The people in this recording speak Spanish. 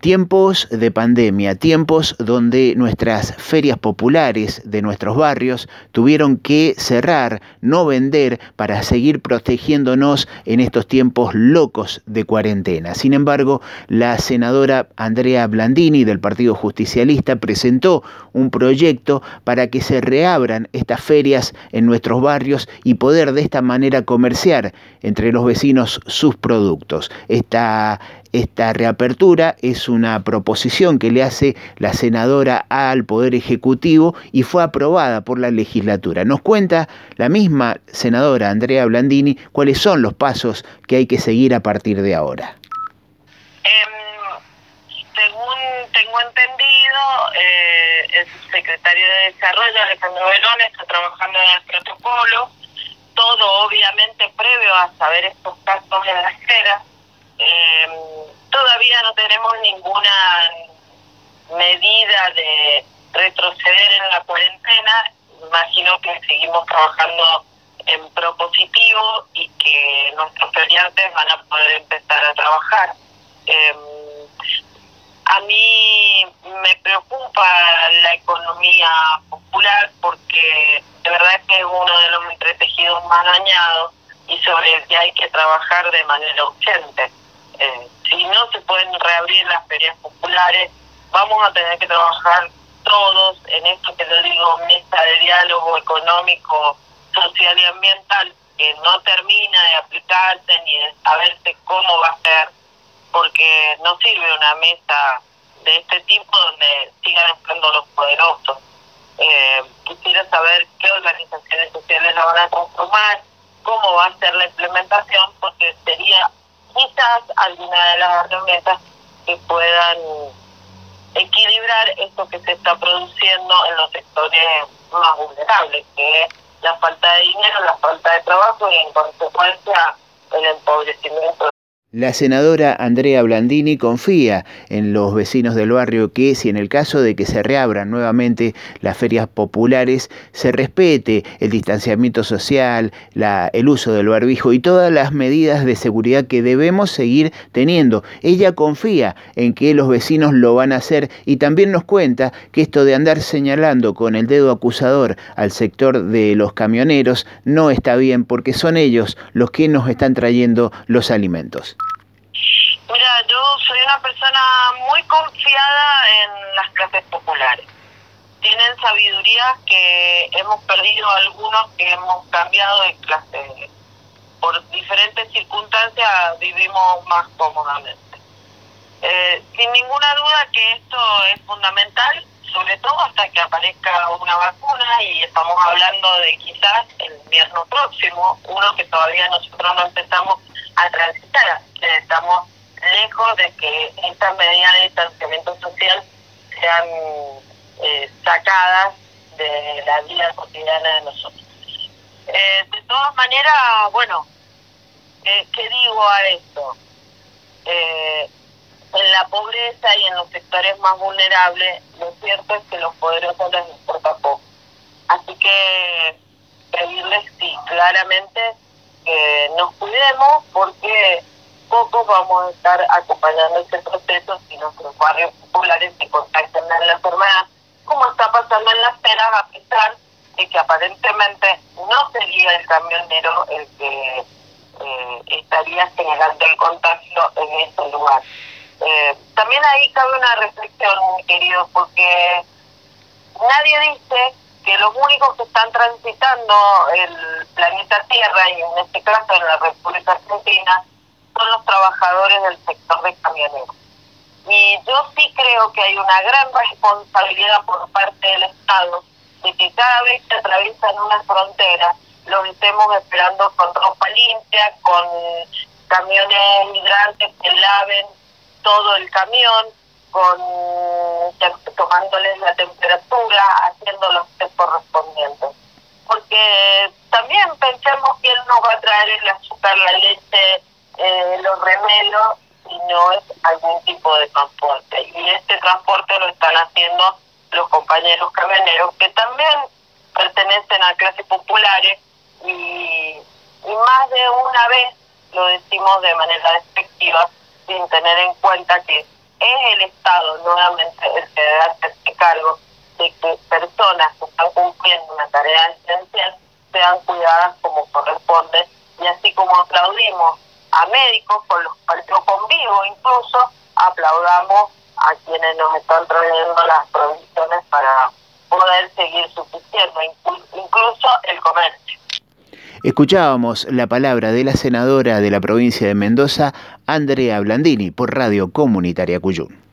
Tiempos de pandemia, tiempos donde nuestras ferias populares de nuestros barrios tuvieron que cerrar, no vender para seguir protegiéndonos en estos tiempos locos de cuarentena. Sin embargo, la senadora Andrea Blandini del Partido Justicialista presentó un proyecto para que se reabran estas ferias en nuestros barrios y poder de esta manera comerciar entre los vecinos sus productos. Esta esta reapertura es una proposición que le hace la senadora al Poder Ejecutivo y fue aprobada por la legislatura. Nos cuenta la misma senadora Andrea Blandini cuáles son los pasos que hay que seguir a partir de ahora. Em, según tengo entendido, eh, el secretario de Desarrollo, Alejandro Verón, está trabajando en el protocolo, todo obviamente previo a saber estos casos en la esfera eh, todavía no tenemos ninguna medida de retroceder en la cuarentena. Imagino que seguimos trabajando en propositivo y que nuestros feriantes van a poder empezar a trabajar. Eh, a mí me preocupa la economía popular porque de verdad que es uno de los entretejidos más dañados y sobre el que hay que trabajar de manera urgente. Eh, si no se pueden reabrir las ferias populares, vamos a tener que trabajar todos en esto que le digo, mesa de diálogo económico, social y ambiental, que no termina de aplicarse ni de saberse cómo va a ser, porque no sirve una mesa de este tipo donde sigan estando los poderosos. Eh, quisiera saber qué organizaciones sociales la van a conformar, cómo va a ser la implementación, porque sería quizás alguna de las herramientas que puedan equilibrar esto que se está produciendo en los sectores más vulnerables, que es la falta de dinero, la falta de trabajo y en consecuencia el empobrecimiento la senadora Andrea Blandini confía en los vecinos del barrio que si en el caso de que se reabran nuevamente las ferias populares, se respete el distanciamiento social, el uso del barbijo y todas las medidas de seguridad que debemos seguir teniendo. Ella confía en que los vecinos lo van a hacer y también nos cuenta que esto de andar señalando con el dedo acusador al sector de los camioneros no está bien porque son ellos los que nos están trayendo los alimentos. Mira, yo soy una persona muy confiada en las clases populares. Tienen sabiduría que hemos perdido algunos que hemos cambiado de clase. Por diferentes circunstancias vivimos más cómodamente. Eh, sin ninguna duda que esto es fundamental, sobre todo hasta que aparezca una vacuna y estamos hablando de quizás el invierno próximo, uno que todavía nosotros no empezamos a transitar, estamos de que estas medidas de distanciamiento social sean eh, sacadas de la vida cotidiana de nosotros. Eh, de todas maneras, bueno, ¿qué digo a esto? Eh, en la pobreza y en los sectores más vulnerables, lo cierto es que los poderosos les importa poco. Así que pedirles, sí, claramente, que nos cuidemos porque pocos vamos a estar acompañando este proceso si nuestros barrios populares se contactan en la enfermedad, como está pasando en las peras, a pesar de que aparentemente no sería el camionero el que eh, estaría generando el contagio en este lugar. Eh, también ahí cabe una reflexión, mi querido, porque nadie dice que los únicos que están transitando el planeta Tierra, y en este caso en la República Argentina, son los trabajadores del sector de camioneros. Y yo sí creo que hay una gran responsabilidad por parte del Estado de que cada vez que atraviesan una frontera los estemos esperando con ropa limpia, con camiones migrantes que laven todo el camión, con tomándoles la temperatura, haciendo los test correspondientes. Porque también pensemos que él no va a traer el azúcar, la leche, eh, los remelos y no es algún tipo de transporte. Y este transporte lo están haciendo los compañeros camioneros que también pertenecen a clases populares y, y más de una vez lo decimos de manera despectiva sin tener en cuenta que es el Estado nuevamente el que debe hacerse cargo de que personas que están cumpliendo una tarea esencial sean cuidadas como corresponde y así como aplaudimos a médicos con los cuales yo convivo incluso, aplaudamos a quienes nos están trayendo las provisiones para poder seguir subsistiendo, incluso el comercio. Escuchábamos la palabra de la senadora de la provincia de Mendoza, Andrea Blandini, por Radio Comunitaria Cuyún.